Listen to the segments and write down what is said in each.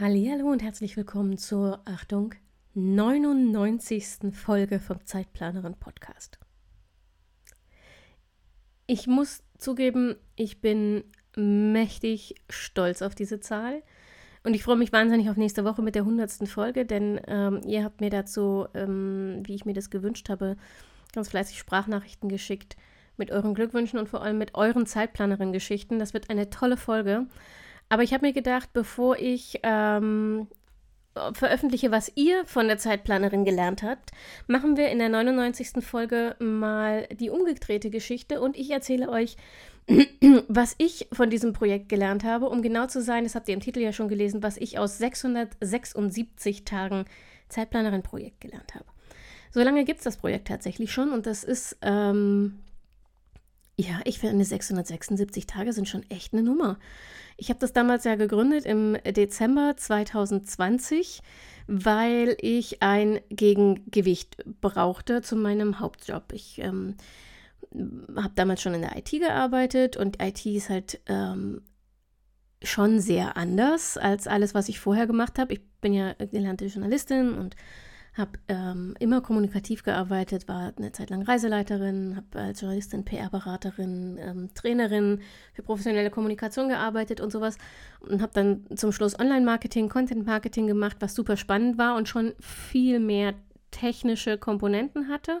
Hallo und herzlich willkommen zur Achtung 99. Folge vom Zeitplanerin Podcast. Ich muss zugeben, ich bin mächtig stolz auf diese Zahl und ich freue mich wahnsinnig auf nächste Woche mit der 100. Folge, denn ähm, ihr habt mir dazu, ähm, wie ich mir das gewünscht habe, ganz fleißig Sprachnachrichten geschickt mit euren Glückwünschen und vor allem mit euren Zeitplanerin-Geschichten. Das wird eine tolle Folge. Aber ich habe mir gedacht, bevor ich ähm, veröffentliche, was ihr von der Zeitplanerin gelernt habt, machen wir in der 99. Folge mal die umgedrehte Geschichte und ich erzähle euch, was ich von diesem Projekt gelernt habe. Um genau zu sein, das habt ihr im Titel ja schon gelesen, was ich aus 676 Tagen Zeitplanerin-Projekt gelernt habe. So lange gibt es das Projekt tatsächlich schon und das ist ähm, ja, ich finde 676 Tage sind schon echt eine Nummer. Ich habe das damals ja gegründet im Dezember 2020, weil ich ein Gegengewicht brauchte zu meinem Hauptjob. Ich ähm, habe damals schon in der IT gearbeitet und IT ist halt ähm, schon sehr anders als alles, was ich vorher gemacht habe. Ich bin ja gelernte Journalistin und habe ähm, immer kommunikativ gearbeitet, war eine Zeit lang Reiseleiterin, habe als Journalistin, PR-Beraterin, ähm, Trainerin für professionelle Kommunikation gearbeitet und sowas und habe dann zum Schluss Online-Marketing, Content-Marketing gemacht, was super spannend war und schon viel mehr technische Komponenten hatte.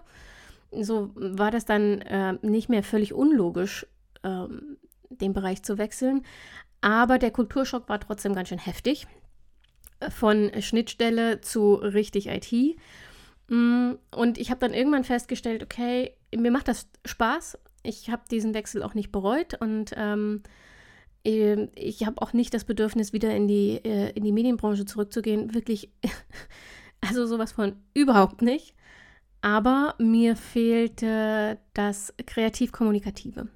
So war das dann äh, nicht mehr völlig unlogisch, ähm, den Bereich zu wechseln. Aber der Kulturschock war trotzdem ganz schön heftig von Schnittstelle zu richtig IT. Mm, und ich habe dann irgendwann festgestellt, okay, mir macht das Spaß. Ich habe diesen Wechsel auch nicht bereut und ähm, ich habe auch nicht das Bedürfnis, wieder in die, äh, in die Medienbranche zurückzugehen. Wirklich, also sowas von überhaupt nicht. Aber mir fehlte das kreativ-kommunikative.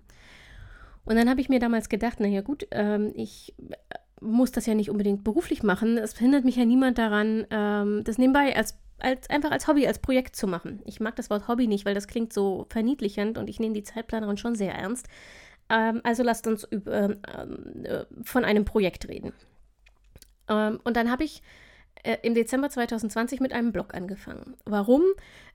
Und dann habe ich mir damals gedacht, naja gut, ähm, ich muss das ja nicht unbedingt beruflich machen. Es hindert mich ja niemand daran, ähm, das nebenbei als, als einfach als Hobby, als Projekt zu machen. Ich mag das Wort Hobby nicht, weil das klingt so verniedlichend und ich nehme die Zeitplanerin schon sehr ernst. Ähm, also lasst uns ähm, äh, von einem Projekt reden. Ähm, und dann habe ich äh, im Dezember 2020 mit einem Blog angefangen. Warum?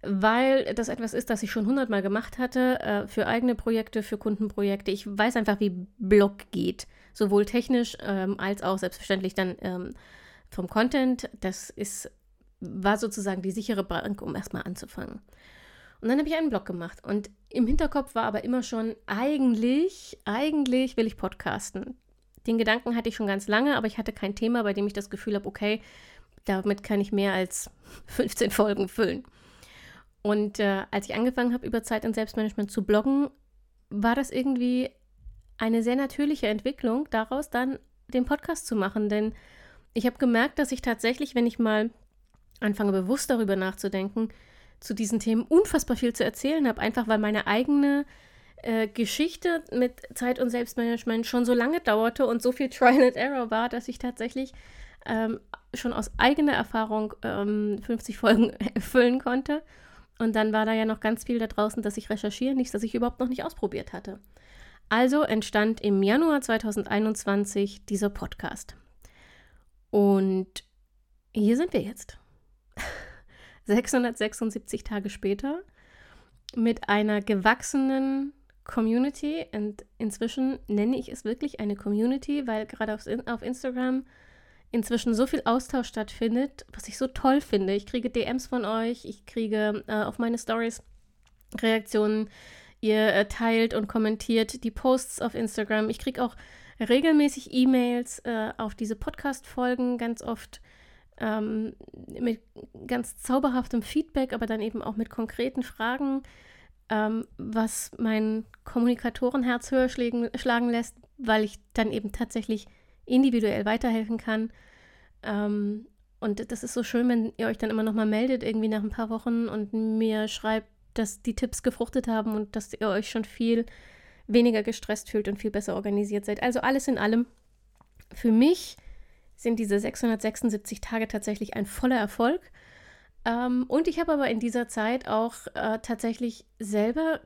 Weil das etwas ist, das ich schon hundertmal gemacht hatte, äh, für eigene Projekte, für Kundenprojekte. Ich weiß einfach, wie Blog geht sowohl technisch ähm, als auch selbstverständlich dann ähm, vom Content. Das ist, war sozusagen die sichere Bank, um erstmal anzufangen. Und dann habe ich einen Blog gemacht und im Hinterkopf war aber immer schon, eigentlich, eigentlich will ich podcasten. Den Gedanken hatte ich schon ganz lange, aber ich hatte kein Thema, bei dem ich das Gefühl habe, okay, damit kann ich mehr als 15 Folgen füllen. Und äh, als ich angefangen habe, über Zeit und Selbstmanagement zu bloggen, war das irgendwie eine sehr natürliche Entwicklung, daraus dann den Podcast zu machen. Denn ich habe gemerkt, dass ich tatsächlich, wenn ich mal anfange, bewusst darüber nachzudenken, zu diesen Themen unfassbar viel zu erzählen habe, einfach weil meine eigene äh, Geschichte mit Zeit- und Selbstmanagement schon so lange dauerte und so viel Trial and Error war, dass ich tatsächlich ähm, schon aus eigener Erfahrung ähm, 50 Folgen erfüllen konnte. Und dann war da ja noch ganz viel da draußen, dass ich recherchieren, nichts, das ich überhaupt noch nicht ausprobiert hatte. Also entstand im Januar 2021 dieser Podcast. Und hier sind wir jetzt. 676 Tage später mit einer gewachsenen Community. Und inzwischen nenne ich es wirklich eine Community, weil gerade auf, Instagram inzwischen so viel Austausch stattfindet, was ich so toll finde. Ich kriege DMs von euch, ich kriege äh, auf meine Stories Reaktionen Ihr äh, teilt und kommentiert die Posts auf Instagram. Ich kriege auch regelmäßig E-Mails äh, auf diese Podcast-Folgen, ganz oft ähm, mit ganz zauberhaftem Feedback, aber dann eben auch mit konkreten Fragen, ähm, was mein Kommunikatorenherz höher schlagen, schlagen lässt, weil ich dann eben tatsächlich individuell weiterhelfen kann. Ähm, und das ist so schön, wenn ihr euch dann immer nochmal meldet, irgendwie nach ein paar Wochen und mir schreibt, dass die Tipps gefruchtet haben und dass ihr euch schon viel weniger gestresst fühlt und viel besser organisiert seid. Also alles in allem, für mich sind diese 676 Tage tatsächlich ein voller Erfolg. Ähm, und ich habe aber in dieser Zeit auch äh, tatsächlich selber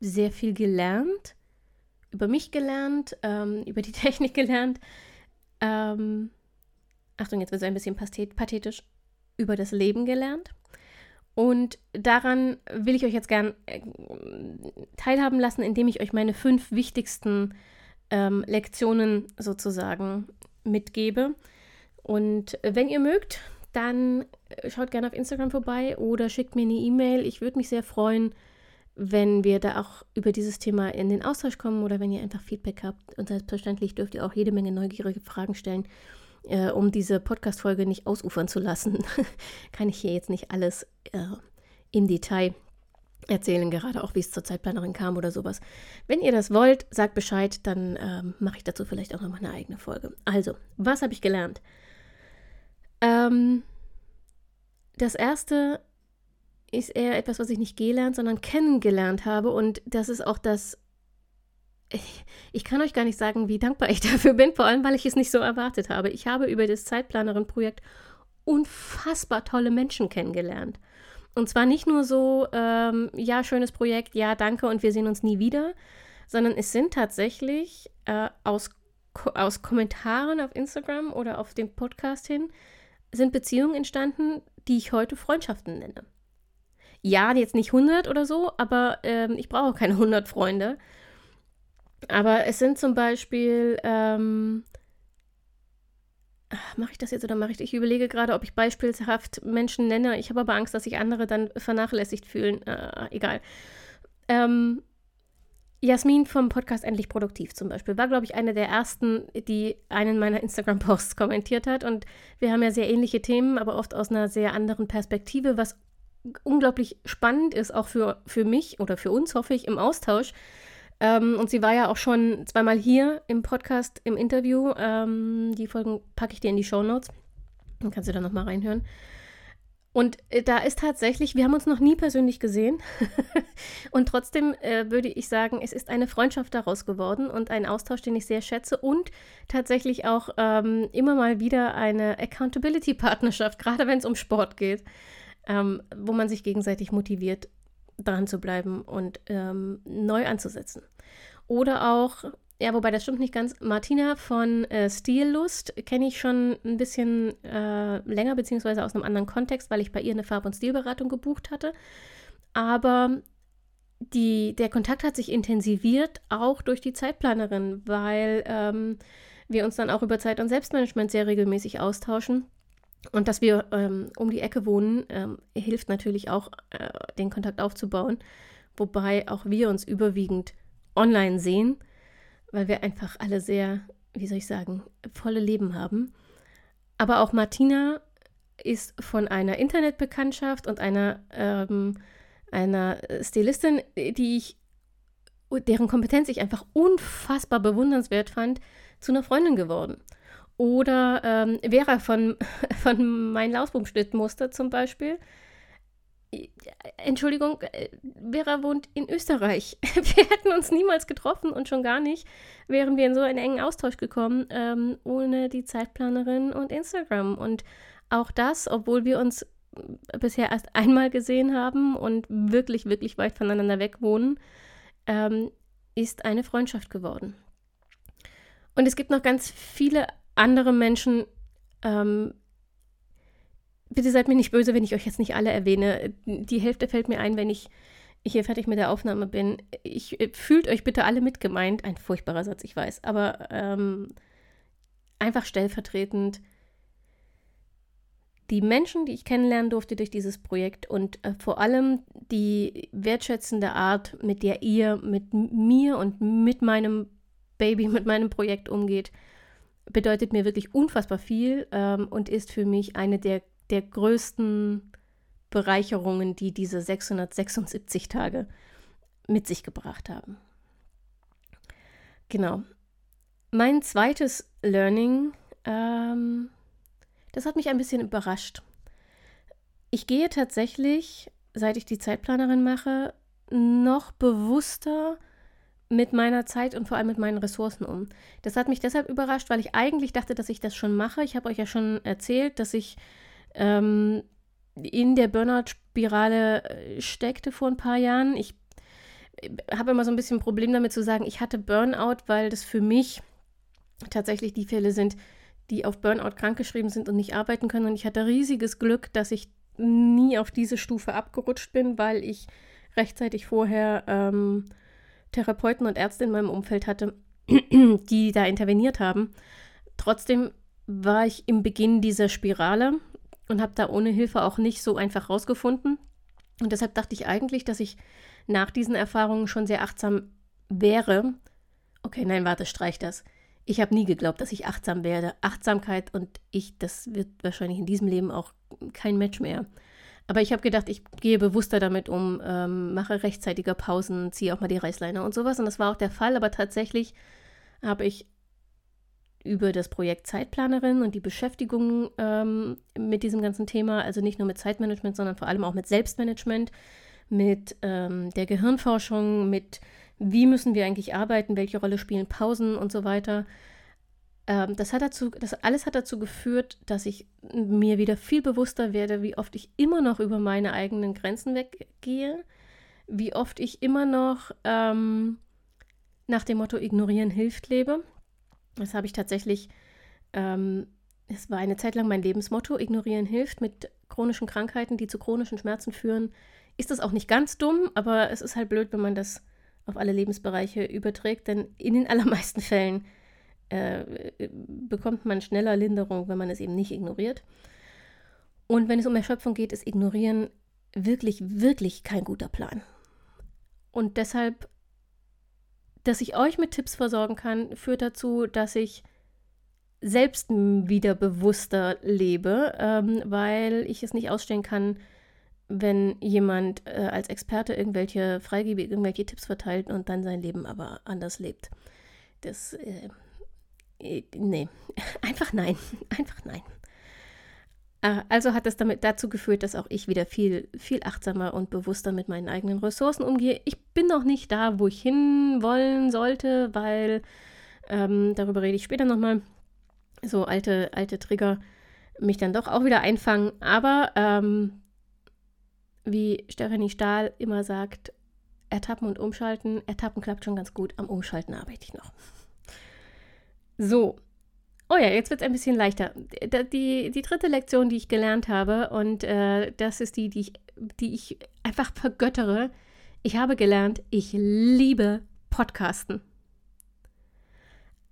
sehr viel gelernt, über mich gelernt, ähm, über die Technik gelernt. Ähm, Achtung, jetzt wird es ein bisschen pathetisch, über das Leben gelernt. Und daran will ich euch jetzt gern äh, teilhaben lassen, indem ich euch meine fünf wichtigsten ähm, Lektionen sozusagen mitgebe. Und wenn ihr mögt, dann schaut gerne auf Instagram vorbei oder schickt mir eine E-Mail. Ich würde mich sehr freuen, wenn wir da auch über dieses Thema in den Austausch kommen oder wenn ihr einfach Feedback habt. Und selbstverständlich dürft ihr auch jede Menge neugierige Fragen stellen, äh, um diese Podcast-Folge nicht ausufern zu lassen. Kann ich hier jetzt nicht alles äh, im Detail erzählen, gerade auch wie es zur Zeitplanerin kam oder sowas. Wenn ihr das wollt, sagt Bescheid, dann ähm, mache ich dazu vielleicht auch nochmal eine eigene Folge. Also, was habe ich gelernt? Ähm, das erste ist eher etwas, was ich nicht gelernt, sondern kennengelernt habe. Und das ist auch das. Ich, ich kann euch gar nicht sagen, wie dankbar ich dafür bin, vor allem, weil ich es nicht so erwartet habe. Ich habe über das Zeitplanerin-Projekt unfassbar tolle Menschen kennengelernt. Und zwar nicht nur so, ähm, ja, schönes Projekt, ja, danke und wir sehen uns nie wieder, sondern es sind tatsächlich äh, aus, aus Kommentaren auf Instagram oder auf dem Podcast hin, sind Beziehungen entstanden, die ich heute Freundschaften nenne. Ja, jetzt nicht 100 oder so, aber ähm, ich brauche keine 100 Freunde. Aber es sind zum Beispiel ähm, mache ich das jetzt oder mache ich Ich überlege gerade, ob ich beispielhaft Menschen nenne. Ich habe aber Angst, dass sich andere dann vernachlässigt fühlen. Äh, egal. Ähm, Jasmin vom Podcast Endlich Produktiv zum Beispiel war, glaube ich, eine der ersten, die einen meiner Instagram-Posts kommentiert hat. Und wir haben ja sehr ähnliche Themen, aber oft aus einer sehr anderen Perspektive, was unglaublich spannend ist, auch für, für mich oder für uns, hoffe ich, im Austausch, ähm, und sie war ja auch schon zweimal hier im Podcast im Interview. Ähm, die Folgen packe ich dir in die Show Notes. Dann kannst du da nochmal reinhören. Und äh, da ist tatsächlich, wir haben uns noch nie persönlich gesehen. und trotzdem äh, würde ich sagen, es ist eine Freundschaft daraus geworden und ein Austausch, den ich sehr schätze. Und tatsächlich auch ähm, immer mal wieder eine Accountability-Partnerschaft, gerade wenn es um Sport geht, ähm, wo man sich gegenseitig motiviert dran zu bleiben und ähm, neu anzusetzen. Oder auch, ja, wobei das stimmt nicht ganz, Martina von äh, Stillust kenne ich schon ein bisschen äh, länger, beziehungsweise aus einem anderen Kontext, weil ich bei ihr eine Farb- und Stilberatung gebucht hatte. Aber die, der Kontakt hat sich intensiviert, auch durch die Zeitplanerin, weil ähm, wir uns dann auch über Zeit- und Selbstmanagement sehr regelmäßig austauschen. Und dass wir ähm, um die Ecke wohnen, ähm, hilft natürlich auch, äh, den Kontakt aufzubauen. Wobei auch wir uns überwiegend online sehen, weil wir einfach alle sehr, wie soll ich sagen, volle Leben haben. Aber auch Martina ist von einer Internetbekanntschaft und einer, ähm, einer Stilistin, die ich, deren Kompetenz ich einfach unfassbar bewundernswert fand, zu einer Freundin geworden. Oder ähm, Vera von, von Mein Lausbumschnittmuster zum Beispiel. Entschuldigung, äh, Vera wohnt in Österreich. Wir hätten uns niemals getroffen und schon gar nicht wären wir in so einen engen Austausch gekommen ähm, ohne die Zeitplanerin und Instagram. Und auch das, obwohl wir uns bisher erst einmal gesehen haben und wirklich, wirklich weit voneinander weg wohnen, ähm, ist eine Freundschaft geworden. Und es gibt noch ganz viele andere Menschen, ähm, bitte seid mir nicht böse, wenn ich euch jetzt nicht alle erwähne. Die Hälfte fällt mir ein, wenn ich hier fertig mit der Aufnahme bin. Ich, äh, fühlt euch bitte alle mitgemeint. Ein furchtbarer Satz, ich weiß, aber ähm, einfach stellvertretend. Die Menschen, die ich kennenlernen durfte durch dieses Projekt und äh, vor allem die wertschätzende Art, mit der ihr mit mir und mit meinem Baby, mit meinem Projekt umgeht, bedeutet mir wirklich unfassbar viel ähm, und ist für mich eine der, der größten Bereicherungen, die diese 676 Tage mit sich gebracht haben. Genau. Mein zweites Learning ähm, Das hat mich ein bisschen überrascht. Ich gehe tatsächlich, seit ich die Zeitplanerin mache, noch bewusster mit meiner Zeit und vor allem mit meinen Ressourcen um. Das hat mich deshalb überrascht, weil ich eigentlich dachte, dass ich das schon mache. Ich habe euch ja schon erzählt, dass ich ähm, in der Burnout-Spirale äh, steckte vor ein paar Jahren. Ich äh, habe immer so ein bisschen ein Problem damit zu sagen, ich hatte Burnout, weil das für mich tatsächlich die Fälle sind, die auf Burnout krankgeschrieben sind und nicht arbeiten können. Und ich hatte riesiges Glück, dass ich nie auf diese Stufe abgerutscht bin, weil ich rechtzeitig vorher ähm, Therapeuten und Ärzte in meinem Umfeld hatte, die da interveniert haben. Trotzdem war ich im Beginn dieser Spirale und habe da ohne Hilfe auch nicht so einfach rausgefunden. Und deshalb dachte ich eigentlich, dass ich nach diesen Erfahrungen schon sehr achtsam wäre. Okay, nein, warte, streich das. Ich habe nie geglaubt, dass ich achtsam werde. Achtsamkeit und ich, das wird wahrscheinlich in diesem Leben auch kein Match mehr. Aber ich habe gedacht, ich gehe bewusster damit um, ähm, mache rechtzeitiger Pausen, ziehe auch mal die Reißleine und sowas. Und das war auch der Fall. Aber tatsächlich habe ich über das Projekt Zeitplanerin und die Beschäftigung ähm, mit diesem ganzen Thema, also nicht nur mit Zeitmanagement, sondern vor allem auch mit Selbstmanagement, mit ähm, der Gehirnforschung, mit wie müssen wir eigentlich arbeiten, welche Rolle spielen Pausen und so weiter. Ähm, das, hat dazu, das alles hat dazu geführt, dass ich mir wieder viel bewusster werde, wie oft ich immer noch über meine eigenen Grenzen weggehe, wie oft ich immer noch ähm, nach dem Motto Ignorieren hilft lebe. Das habe ich tatsächlich, ähm, es war eine Zeit lang mein Lebensmotto, ignorieren hilft mit chronischen Krankheiten, die zu chronischen Schmerzen führen. Ist das auch nicht ganz dumm, aber es ist halt blöd, wenn man das auf alle Lebensbereiche überträgt, denn in den allermeisten Fällen äh, bekommt man schneller Linderung, wenn man es eben nicht ignoriert. Und wenn es um Erschöpfung geht, ist Ignorieren wirklich, wirklich kein guter Plan. Und deshalb dass ich euch mit Tipps versorgen kann, führt dazu, dass ich selbst wieder bewusster lebe, ähm, weil ich es nicht ausstehen kann, wenn jemand äh, als Experte irgendwelche freigebig irgendwelche Tipps verteilt und dann sein Leben aber anders lebt. Das, äh, äh nee, einfach nein, einfach nein. Äh, also hat das damit dazu geführt, dass auch ich wieder viel, viel achtsamer und bewusster mit meinen eigenen Ressourcen umgehe. Ich bin noch nicht da, wo ich hinwollen sollte, weil ähm, darüber rede ich später nochmal. So alte, alte Trigger mich dann doch auch wieder einfangen. Aber ähm, wie Stephanie Stahl immer sagt, ertappen und umschalten. Ertappen klappt schon ganz gut, am Umschalten arbeite ich noch. So, Oh ja, jetzt wird es ein bisschen leichter. Die, die dritte Lektion, die ich gelernt habe, und äh, das ist die, die ich, die ich einfach vergöttere. Ich habe gelernt, ich liebe Podcasten.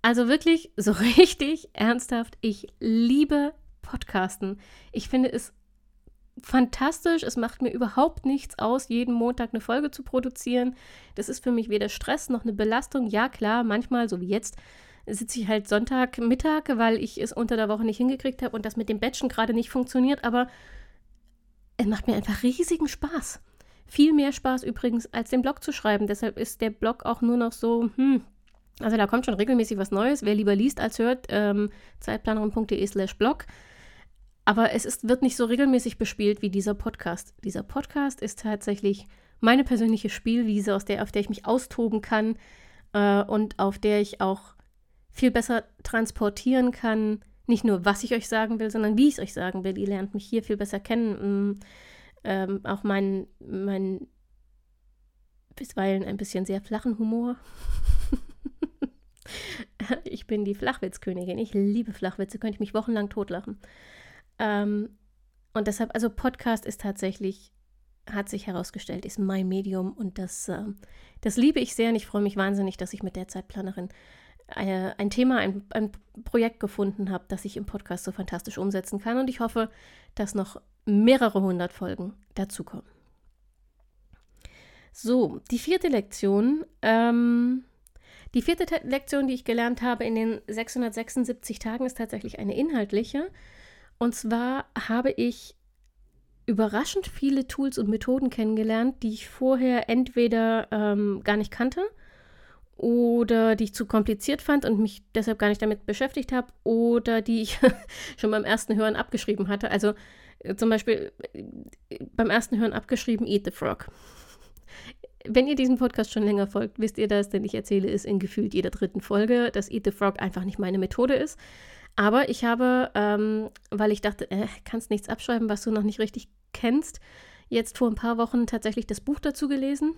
Also wirklich so richtig ernsthaft, ich liebe Podcasten. Ich finde es fantastisch. Es macht mir überhaupt nichts aus, jeden Montag eine Folge zu produzieren. Das ist für mich weder Stress noch eine Belastung. Ja, klar, manchmal, so wie jetzt, sitze ich halt Sonntagmittag, weil ich es unter der Woche nicht hingekriegt habe und das mit dem Batchen gerade nicht funktioniert, aber es macht mir einfach riesigen Spaß. Viel mehr Spaß übrigens, als den Blog zu schreiben. Deshalb ist der Blog auch nur noch so, hm, also da kommt schon regelmäßig was Neues. Wer lieber liest als hört, ähm, zeitplanerin.de slash blog. Aber es ist, wird nicht so regelmäßig bespielt wie dieser Podcast. Dieser Podcast ist tatsächlich meine persönliche Spielwiese, aus der, auf der ich mich austoben kann äh, und auf der ich auch viel besser transportieren kann, nicht nur, was ich euch sagen will, sondern wie ich es euch sagen will. Ihr lernt mich hier viel besser kennen. Mm, ähm, auch meinen mein bisweilen ein bisschen sehr flachen Humor. ich bin die Flachwitzkönigin. Ich liebe Flachwitze, könnte ich mich wochenlang totlachen. Ähm, und deshalb, also Podcast ist tatsächlich, hat sich herausgestellt, ist mein Medium und das, äh, das liebe ich sehr und ich freue mich wahnsinnig, dass ich mit der Zeitplanerin ein Thema, ein, ein Projekt gefunden habe, das ich im Podcast so fantastisch umsetzen kann. Und ich hoffe, dass noch mehrere hundert Folgen dazukommen. So, die vierte Lektion. Ähm, die vierte Lektion, die ich gelernt habe in den 676 Tagen, ist tatsächlich eine inhaltliche. Und zwar habe ich überraschend viele Tools und Methoden kennengelernt, die ich vorher entweder ähm, gar nicht kannte oder die ich zu kompliziert fand und mich deshalb gar nicht damit beschäftigt habe oder die ich schon beim ersten Hören abgeschrieben hatte. Also äh, zum Beispiel äh, beim ersten Hören abgeschrieben Eat the Frog. Wenn ihr diesem Podcast schon länger folgt, wisst ihr das, denn ich erzähle es in gefühlt jeder dritten Folge, dass Eat the Frog einfach nicht meine Methode ist. Aber ich habe, ähm, weil ich dachte, äh, kannst nichts abschreiben, was du noch nicht richtig kennst, jetzt vor ein paar Wochen tatsächlich das Buch dazu gelesen.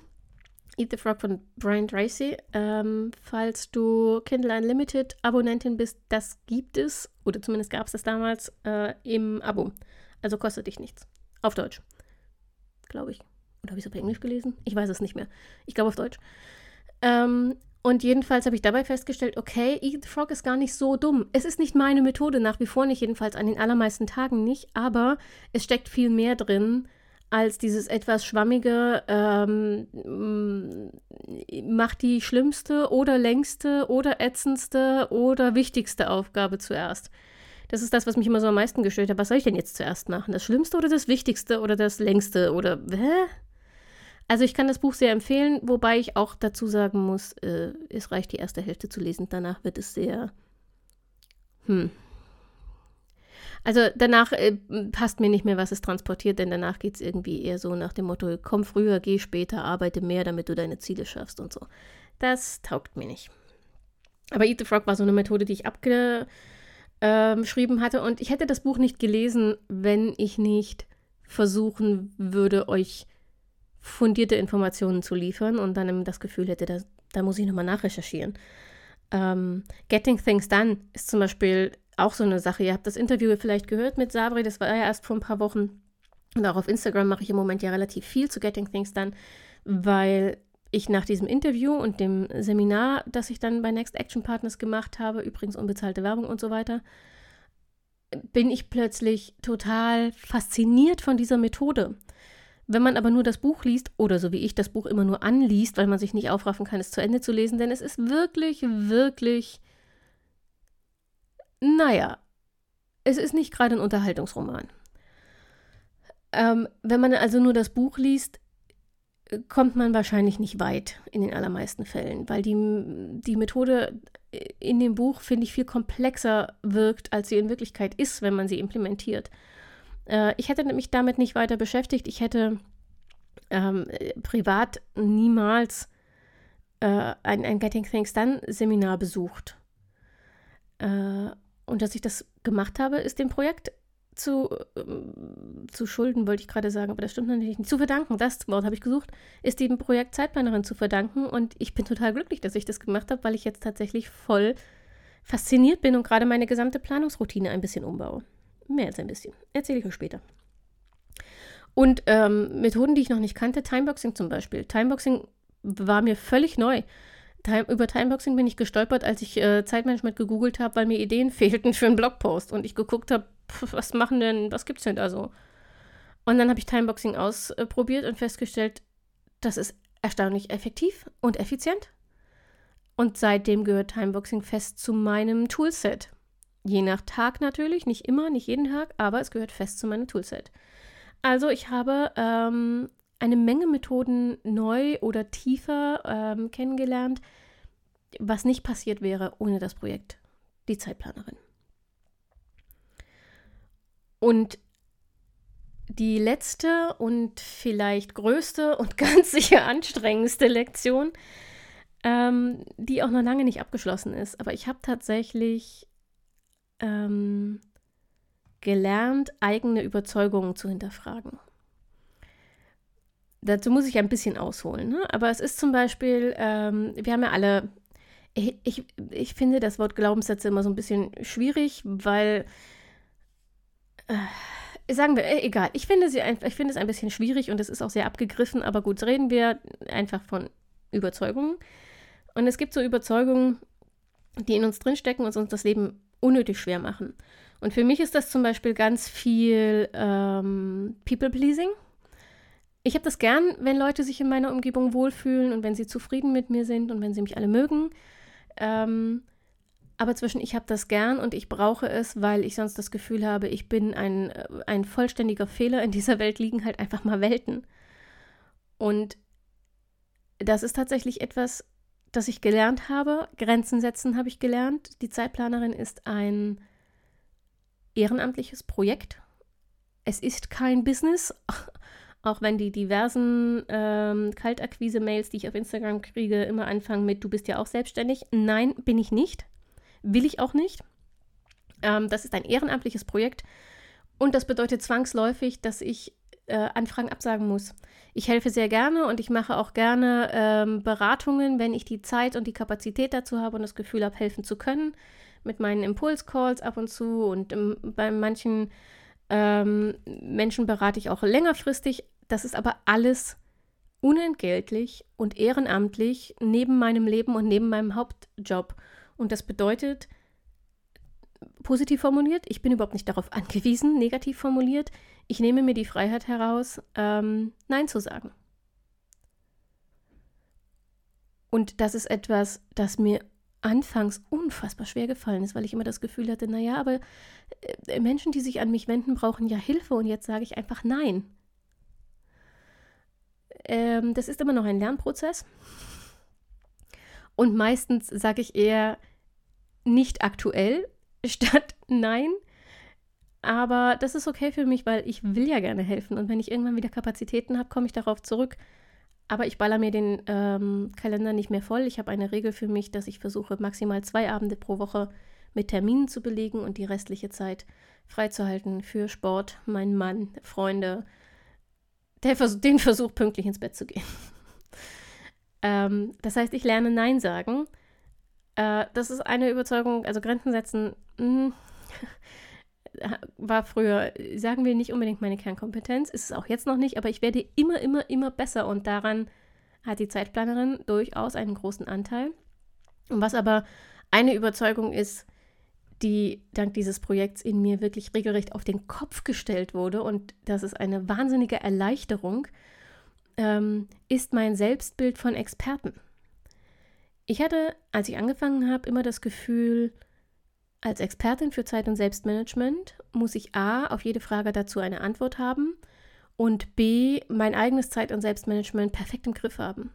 Eat the Frog von Brian Tracy. Ähm, falls du Kindle Unlimited Abonnentin bist, das gibt es, oder zumindest gab es das damals, äh, im Abo. Also kostet dich nichts. Auf Deutsch. Glaube ich. Oder habe ich es auf Englisch gelesen? Ich weiß es nicht mehr. Ich glaube auf Deutsch. Ähm, und jedenfalls habe ich dabei festgestellt, okay, Eat the Frog ist gar nicht so dumm. Es ist nicht meine Methode, nach wie vor nicht, jedenfalls an den allermeisten Tagen nicht, aber es steckt viel mehr drin, als dieses etwas schwammige, ähm, macht die schlimmste oder längste oder ätzendste oder wichtigste Aufgabe zuerst. Das ist das, was mich immer so am meisten gestört hat. Was soll ich denn jetzt zuerst machen? Das Schlimmste oder das Wichtigste oder das Längste oder hä? Also ich kann das Buch sehr empfehlen, wobei ich auch dazu sagen muss, äh, es reicht die erste Hälfte zu lesen. Danach wird es sehr, hm, also danach äh, passt mir nicht mehr, was es transportiert, denn danach geht es irgendwie eher so nach dem Motto, komm früher, geh später, arbeite mehr, damit du deine Ziele schaffst und so. Das taugt mir nicht. Aber Eat the Frog war so eine Methode, die ich abgeschrieben ähm, hatte und ich hätte das Buch nicht gelesen, wenn ich nicht versuchen würde, euch fundierte Informationen zu liefern und dann das Gefühl hätte, da, da muss ich nochmal nachrecherchieren. Ähm, Getting Things Done ist zum Beispiel auch so eine Sache. Ihr habt das Interview vielleicht gehört mit Sabri, das war ja erst vor ein paar Wochen. Und auch auf Instagram mache ich im Moment ja relativ viel zu Getting Things Done, weil ich nach diesem Interview und dem Seminar, das ich dann bei Next Action Partners gemacht habe, übrigens unbezahlte Werbung und so weiter, bin ich plötzlich total fasziniert von dieser Methode. Wenn man aber nur das Buch liest oder so wie ich das Buch immer nur anliest, weil man sich nicht aufraffen kann, es zu Ende zu lesen, denn es ist wirklich, wirklich naja, es ist nicht gerade ein Unterhaltungsroman. Ähm, wenn man also nur das Buch liest, kommt man wahrscheinlich nicht weit in den allermeisten Fällen, weil die, die Methode in dem Buch, finde ich, viel komplexer wirkt, als sie in Wirklichkeit ist, wenn man sie implementiert. Äh, ich hätte mich damit nicht weiter beschäftigt. Ich hätte ähm, privat niemals äh, ein, ein Getting Things Done Seminar besucht. Äh, und dass ich das gemacht habe, ist dem Projekt zu, äh, zu schulden, wollte ich gerade sagen, aber das stimmt natürlich nicht. Zu verdanken, das Wort habe ich gesucht, ist dem Projekt Zeitplanerin zu verdanken. Und ich bin total glücklich, dass ich das gemacht habe, weil ich jetzt tatsächlich voll fasziniert bin und gerade meine gesamte Planungsroutine ein bisschen umbaue. Mehr als ein bisschen. Erzähle ich euch später. Und ähm, Methoden, die ich noch nicht kannte, Timeboxing zum Beispiel. Timeboxing war mir völlig neu. Time, über Timeboxing bin ich gestolpert, als ich äh, Zeitmanagement gegoogelt habe, weil mir Ideen fehlten für einen Blogpost und ich geguckt habe, was machen denn, was gibt's denn da so? Und dann habe ich Timeboxing ausprobiert und festgestellt, das ist erstaunlich effektiv und effizient. Und seitdem gehört Timeboxing fest zu meinem Toolset. Je nach Tag natürlich, nicht immer, nicht jeden Tag, aber es gehört fest zu meinem Toolset. Also ich habe ähm, eine Menge Methoden neu oder tiefer ähm, kennengelernt, was nicht passiert wäre ohne das Projekt Die Zeitplanerin. Und die letzte und vielleicht größte und ganz sicher anstrengendste Lektion, ähm, die auch noch lange nicht abgeschlossen ist, aber ich habe tatsächlich ähm, gelernt, eigene Überzeugungen zu hinterfragen dazu muss ich ein bisschen ausholen. Ne? Aber es ist zum Beispiel, ähm, wir haben ja alle, ich, ich, ich, finde das Wort Glaubenssätze immer so ein bisschen schwierig, weil, äh, sagen wir, äh, egal, ich finde, sie, ich finde es ein bisschen schwierig und es ist auch sehr abgegriffen, aber gut, reden wir einfach von Überzeugungen. Und es gibt so Überzeugungen, die in uns drinstecken und uns das Leben unnötig schwer machen. Und für mich ist das zum Beispiel ganz viel ähm, People-Pleasing ich habe das gern, wenn Leute sich in meiner Umgebung wohlfühlen und wenn sie zufrieden mit mir sind und wenn sie mich alle mögen. Ähm, aber zwischen ich habe das gern und ich brauche es, weil ich sonst das Gefühl habe, ich bin ein, äh, ein vollständiger Fehler. In dieser Welt liegen halt einfach mal Welten. Und das ist tatsächlich etwas, das ich gelernt habe. Grenzen setzen habe ich gelernt. Die Zeitplanerin ist ein ehrenamtliches Projekt. Es ist kein Business, auch wenn die diversen ähm, Kaltakquise-Mails, die ich auf Instagram kriege, immer anfangen mit, du bist ja auch selbstständig. Nein, bin ich nicht. Will ich auch nicht. Ähm, das ist ein ehrenamtliches Projekt und das bedeutet zwangsläufig, dass ich äh, Anfragen absagen muss. Ich helfe sehr gerne und ich mache auch gerne ähm, Beratungen, wenn ich die Zeit und die Kapazität dazu habe und das Gefühl habe, helfen zu können. Mit meinen Impulscalls ab und zu und ähm, bei manchen ähm, Menschen berate ich auch längerfristig. Das ist aber alles unentgeltlich und ehrenamtlich neben meinem Leben und neben meinem Hauptjob. Und das bedeutet, positiv formuliert, ich bin überhaupt nicht darauf angewiesen, negativ formuliert, ich nehme mir die Freiheit heraus, ähm, Nein zu sagen. Und das ist etwas, das mir anfangs unfassbar schwer gefallen ist, weil ich immer das Gefühl hatte, naja, aber äh, Menschen, die sich an mich wenden, brauchen ja Hilfe und jetzt sage ich einfach Nein. Ähm, das ist immer noch ein Lernprozess. Und meistens sage ich eher nicht aktuell statt Nein. Aber das ist okay für mich, weil ich will ja gerne helfen. Und wenn ich irgendwann wieder Kapazitäten habe, komme ich darauf zurück. Aber ich baller mir den ähm, Kalender nicht mehr voll. Ich habe eine Regel für mich, dass ich versuche, maximal zwei Abende pro Woche mit Terminen zu belegen und die restliche Zeit freizuhalten für Sport, meinen Mann, Freunde, Vers den Versuch, pünktlich ins Bett zu gehen. ähm, das heißt, ich lerne Nein sagen. Äh, das ist eine Überzeugung, also Grenzen setzen mh, hm, war früher, sagen wir nicht unbedingt meine Kernkompetenz, ist es auch jetzt noch nicht, aber ich werde immer, immer, immer besser und daran hat die Zeitplanerin durchaus einen großen Anteil. Und was aber eine Überzeugung ist, die dank dieses Projekts in mir wirklich regelrecht auf den Kopf gestellt wurde und das ist eine wahnsinnige Erleichterung, ähm, ist mein Selbstbild von Experten. Ich hatte, als ich angefangen habe, immer das Gefühl, als Expertin für Zeit- und Selbstmanagement muss ich A auf jede Frage dazu eine Antwort haben und B mein eigenes Zeit- und Selbstmanagement perfekt im Griff haben.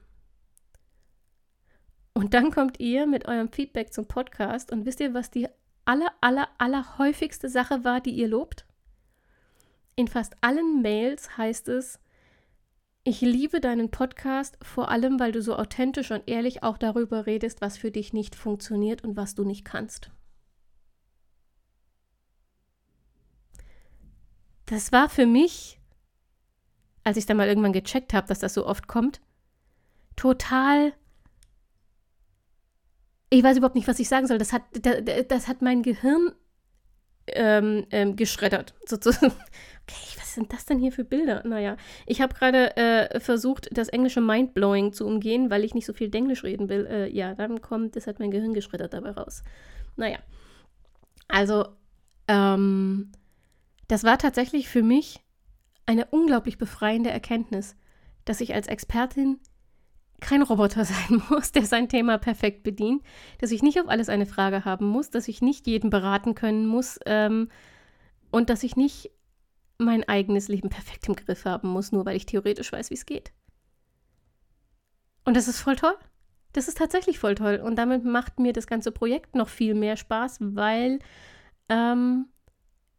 Und dann kommt ihr mit eurem Feedback zum Podcast und wisst ihr, was die aller, aller, aller häufigste Sache war, die ihr lobt? In fast allen Mails heißt es, ich liebe deinen Podcast, vor allem weil du so authentisch und ehrlich auch darüber redest, was für dich nicht funktioniert und was du nicht kannst. das war für mich, als ich dann mal irgendwann gecheckt habe, dass das so oft kommt, total. Ich weiß überhaupt nicht, was ich sagen soll. Das hat, das, das hat mein Gehirn ähm, ähm, geschreddert, sozusagen. Okay, was sind das denn hier für Bilder? Naja, ich habe gerade äh, versucht, das englische Mindblowing zu umgehen, weil ich nicht so viel Englisch reden will. Äh, ja, dann kommt, das hat mein Gehirn geschreddert dabei raus. Naja, also, ähm, das war tatsächlich für mich eine unglaublich befreiende Erkenntnis, dass ich als Expertin kein Roboter sein muss, der sein Thema perfekt bedient, dass ich nicht auf alles eine Frage haben muss, dass ich nicht jeden beraten können muss ähm, und dass ich nicht mein eigenes Leben perfekt im Griff haben muss, nur weil ich theoretisch weiß, wie es geht. Und das ist voll toll. Das ist tatsächlich voll toll. Und damit macht mir das ganze Projekt noch viel mehr Spaß, weil ähm,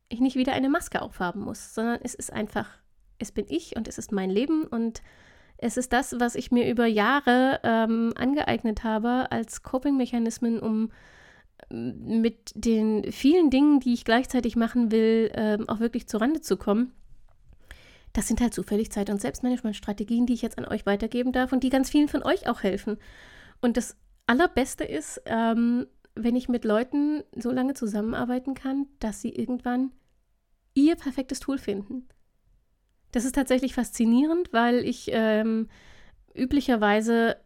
ich nicht wieder eine Maske aufhaben muss, sondern es ist einfach, es bin ich und es ist mein Leben und es ist das, was ich mir über Jahre ähm, angeeignet habe als Coping-Mechanismen, um ähm, mit den vielen Dingen, die ich gleichzeitig machen will, ähm, auch wirklich zurande zu kommen. Das sind halt zufällig Zeit- und Selbstmanagement-Strategien, die ich jetzt an euch weitergeben darf und die ganz vielen von euch auch helfen. Und das Allerbeste ist, ähm, wenn ich mit Leuten so lange zusammenarbeiten kann, dass sie irgendwann ihr perfektes Tool finden. Das ist tatsächlich faszinierend, weil ich ähm, üblicherweise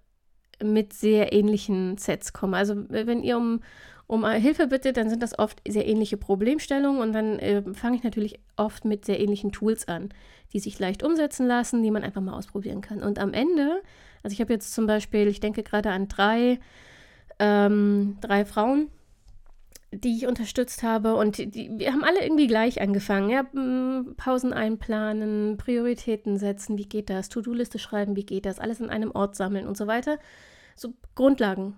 mit sehr ähnlichen Sets komme. Also wenn ihr um, um Hilfe bittet, dann sind das oft sehr ähnliche Problemstellungen und dann äh, fange ich natürlich oft mit sehr ähnlichen Tools an, die sich leicht umsetzen lassen, die man einfach mal ausprobieren kann. Und am Ende, also ich habe jetzt zum Beispiel, ich denke gerade an drei ähm, drei Frauen, die ich unterstützt habe. Und die, wir haben alle irgendwie gleich angefangen. Ja, Pausen einplanen, Prioritäten setzen, wie geht das? To-Do-Liste schreiben, wie geht das? Alles an einem Ort sammeln und so weiter. so Grundlagen.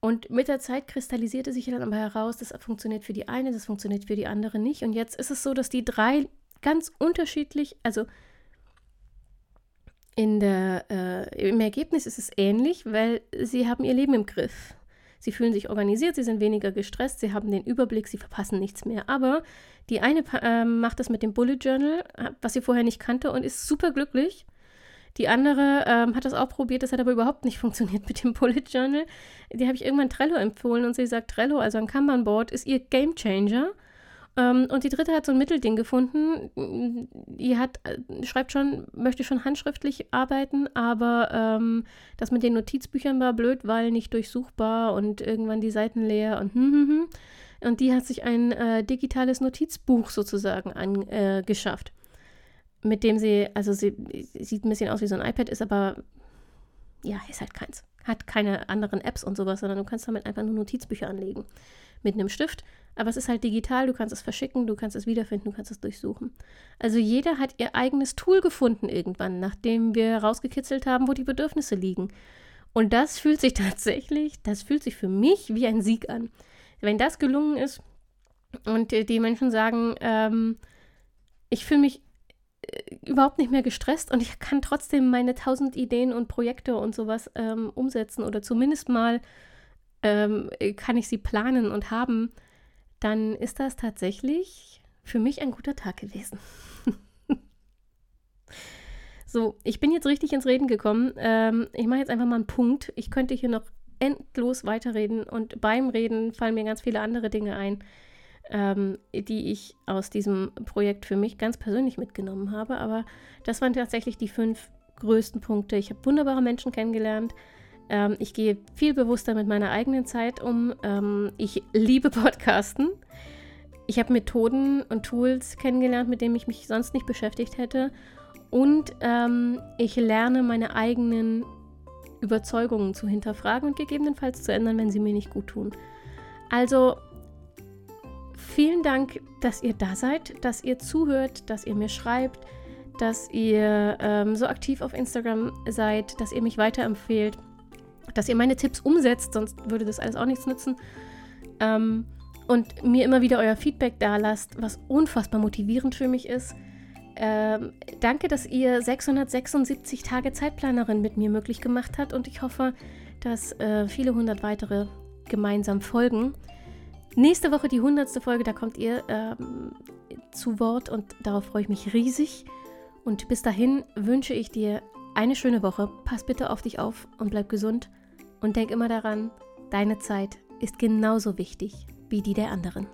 Und mit der Zeit kristallisierte sich dann aber heraus, das funktioniert für die eine, das funktioniert für die andere nicht. Und jetzt ist es so, dass die drei ganz unterschiedlich, also in der, äh, im Ergebnis ist es ähnlich, weil sie haben ihr Leben im Griff. Sie fühlen sich organisiert, sie sind weniger gestresst, sie haben den Überblick, sie verpassen nichts mehr. Aber die eine äh, macht das mit dem Bullet Journal, was sie vorher nicht kannte und ist super glücklich. Die andere ähm, hat das auch probiert, das hat aber überhaupt nicht funktioniert mit dem Bullet Journal. Die habe ich irgendwann Trello empfohlen und sie sagt, Trello, also ein Kanban-Board, ist ihr Game Changer. Ähm, und die dritte hat so ein Mittelding gefunden. Die hat, äh, schreibt schon, möchte schon handschriftlich arbeiten, aber ähm, das mit den Notizbüchern war blöd, weil nicht durchsuchbar und irgendwann die Seiten leer und hm, hm, hm. Und die hat sich ein äh, digitales Notizbuch sozusagen angeschafft. Äh, mit dem sie, also sie sieht ein bisschen aus wie so ein iPad, ist aber, ja, ist halt keins. Hat keine anderen Apps und sowas, sondern du kannst damit einfach nur Notizbücher anlegen. Mit einem Stift. Aber es ist halt digital, du kannst es verschicken, du kannst es wiederfinden, du kannst es durchsuchen. Also jeder hat ihr eigenes Tool gefunden irgendwann, nachdem wir rausgekitzelt haben, wo die Bedürfnisse liegen. Und das fühlt sich tatsächlich, das fühlt sich für mich wie ein Sieg an. Wenn das gelungen ist und die Menschen sagen, ähm, ich fühle mich äh, überhaupt nicht mehr gestresst und ich kann trotzdem meine tausend Ideen und Projekte und sowas ähm, umsetzen oder zumindest mal ähm, kann ich sie planen und haben, dann ist das tatsächlich für mich ein guter Tag gewesen. so, ich bin jetzt richtig ins Reden gekommen. Ähm, ich mache jetzt einfach mal einen Punkt. Ich könnte hier noch endlos weiterreden und beim Reden fallen mir ganz viele andere Dinge ein ähm, die ich aus diesem Projekt für mich ganz persönlich mitgenommen habe. Aber das waren tatsächlich die fünf größten Punkte. Ich habe wunderbare Menschen kennengelernt. Ähm, ich gehe viel bewusster mit meiner eigenen Zeit um. Ähm, ich liebe Podcasten. Ich habe Methoden und Tools kennengelernt, mit denen ich mich sonst nicht beschäftigt hätte. Und ähm, ich lerne meine eigenen Überzeugungen zu hinterfragen und gegebenenfalls zu ändern, wenn sie mir nicht gut tun. Also Vielen Dank, dass ihr da seid, dass ihr zuhört, dass ihr mir schreibt, dass ihr ähm, so aktiv auf Instagram seid, dass ihr mich weiterempfehlt, dass ihr meine Tipps umsetzt, sonst würde das alles auch nichts nützen. Ähm, und mir immer wieder euer Feedback da lasst, was unfassbar motivierend für mich ist. Ähm, danke, dass ihr 676 Tage Zeitplanerin mit mir möglich gemacht habt und ich hoffe, dass äh, viele hundert weitere gemeinsam folgen. Nächste Woche die hundertste Folge, da kommt ihr ähm, zu Wort und darauf freue ich mich riesig. Und bis dahin wünsche ich dir eine schöne Woche. Pass bitte auf dich auf und bleib gesund. Und denk immer daran, deine Zeit ist genauso wichtig wie die der anderen.